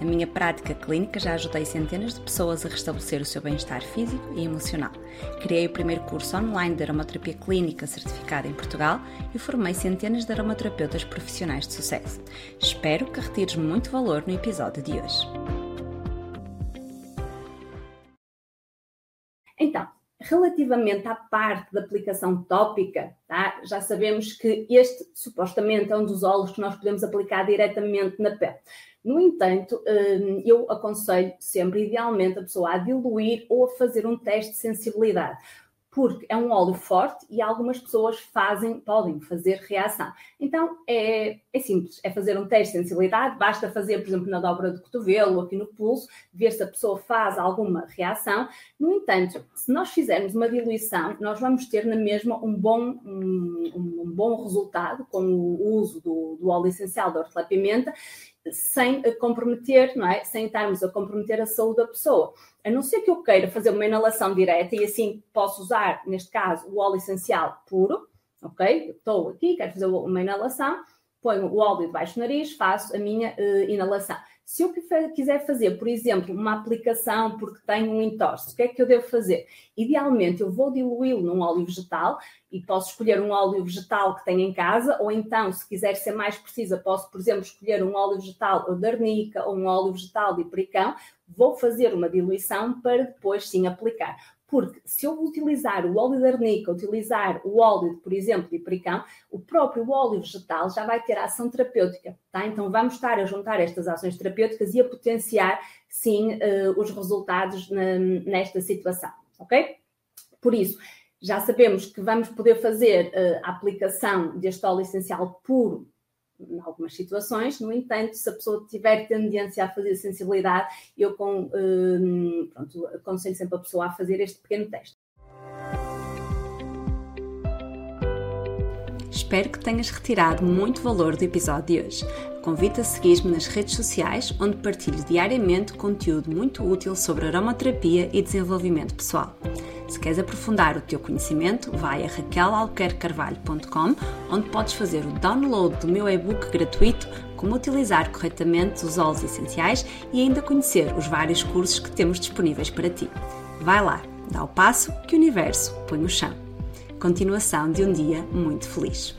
Na minha prática clínica já ajudei centenas de pessoas a restabelecer o seu bem-estar físico e emocional. Criei o primeiro curso online de aromaterapia clínica certificado em Portugal e formei centenas de aromaterapeutas profissionais de sucesso. Espero que retires muito valor no episódio de hoje. Relativamente à parte da aplicação tópica, tá? já sabemos que este supostamente é um dos óleos que nós podemos aplicar diretamente na pele. No entanto, hum, eu aconselho sempre, idealmente, a pessoa a diluir ou a fazer um teste de sensibilidade porque é um óleo forte e algumas pessoas fazem, podem fazer reação. Então é, é simples, é fazer um teste de sensibilidade, basta fazer, por exemplo, na dobra do cotovelo ou aqui no pulso, ver se a pessoa faz alguma reação. No entanto, se nós fizermos uma diluição, nós vamos ter na mesma um bom, um, um bom resultado com o uso do, do óleo essencial da hortelã-pimenta sem comprometer, não é? Sem estarmos a comprometer a saúde da pessoa. A não ser que eu queira fazer uma inalação direta e assim posso usar, neste caso, o óleo essencial puro, ok? Estou aqui, quero fazer uma inalação, ponho o óleo debaixo do nariz, faço a minha uh, inalação. Se eu quiser fazer, por exemplo, uma aplicação porque tenho um entorse, o que é que eu devo fazer? Idealmente, eu vou diluí-lo num óleo vegetal e posso escolher um óleo vegetal que tenho em casa, ou então, se quiser ser mais precisa, posso, por exemplo, escolher um óleo vegetal de arnica ou um óleo vegetal de pericão. Vou fazer uma diluição para depois sim aplicar. Porque se eu utilizar o óleo de arnica, utilizar o óleo, por exemplo, de pericão, o próprio óleo vegetal já vai ter ação terapêutica, tá? Então vamos estar a juntar estas ações terapêuticas e a potenciar, sim, uh, os resultados nesta situação, ok? Por isso, já sabemos que vamos poder fazer uh, a aplicação deste óleo essencial puro em algumas situações, no entanto, se a pessoa tiver tendência a fazer sensibilidade, eu com, hum, pronto, aconselho sempre a pessoa a fazer este pequeno teste. Espero que tenhas retirado muito valor do episódio de hoje. Convido a seguir-me nas redes sociais, onde partilho diariamente conteúdo muito útil sobre aromaterapia e desenvolvimento pessoal. Se queres aprofundar o teu conhecimento, vai a raquelalquercarvalho.com, onde podes fazer o download do meu e-book gratuito Como utilizar corretamente os óleos essenciais e ainda conhecer os vários cursos que temos disponíveis para ti. Vai lá, dá o passo que o universo põe no chão. Continuação de um dia muito feliz.